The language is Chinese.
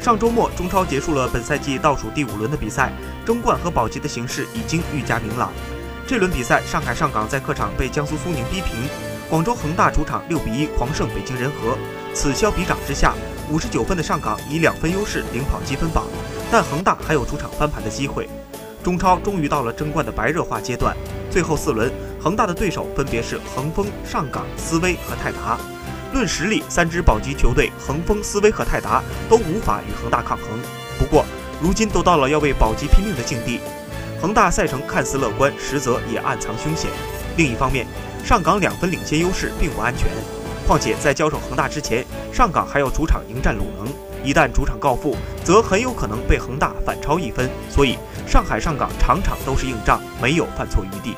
上周末，中超结束了本赛季倒数第五轮的比赛，争冠和保级的形势已经愈加明朗。这轮比赛，上海上港在客场被江苏苏宁逼平，广州恒大主场六比一狂胜北京人和。此消彼长之下，五十九分的上港以两分优势领跑积分榜，但恒大还有主场翻盘的机会。中超终于到了争冠的白热化阶段，最后四轮，恒大的对手分别是恒丰、上港、斯威和泰达。论实力，三支保级球队恒丰、斯威和泰达都无法与恒大抗衡。不过，如今都到了要为保级拼命的境地，恒大赛程看似乐观，实则也暗藏凶险。另一方面，上港两分领先优势并不安全。况且在交手恒大之前，上港还要主场迎战鲁能，一旦主场告负，则很有可能被恒大反超一分。所以，上海上港场场都是硬仗，没有犯错余地。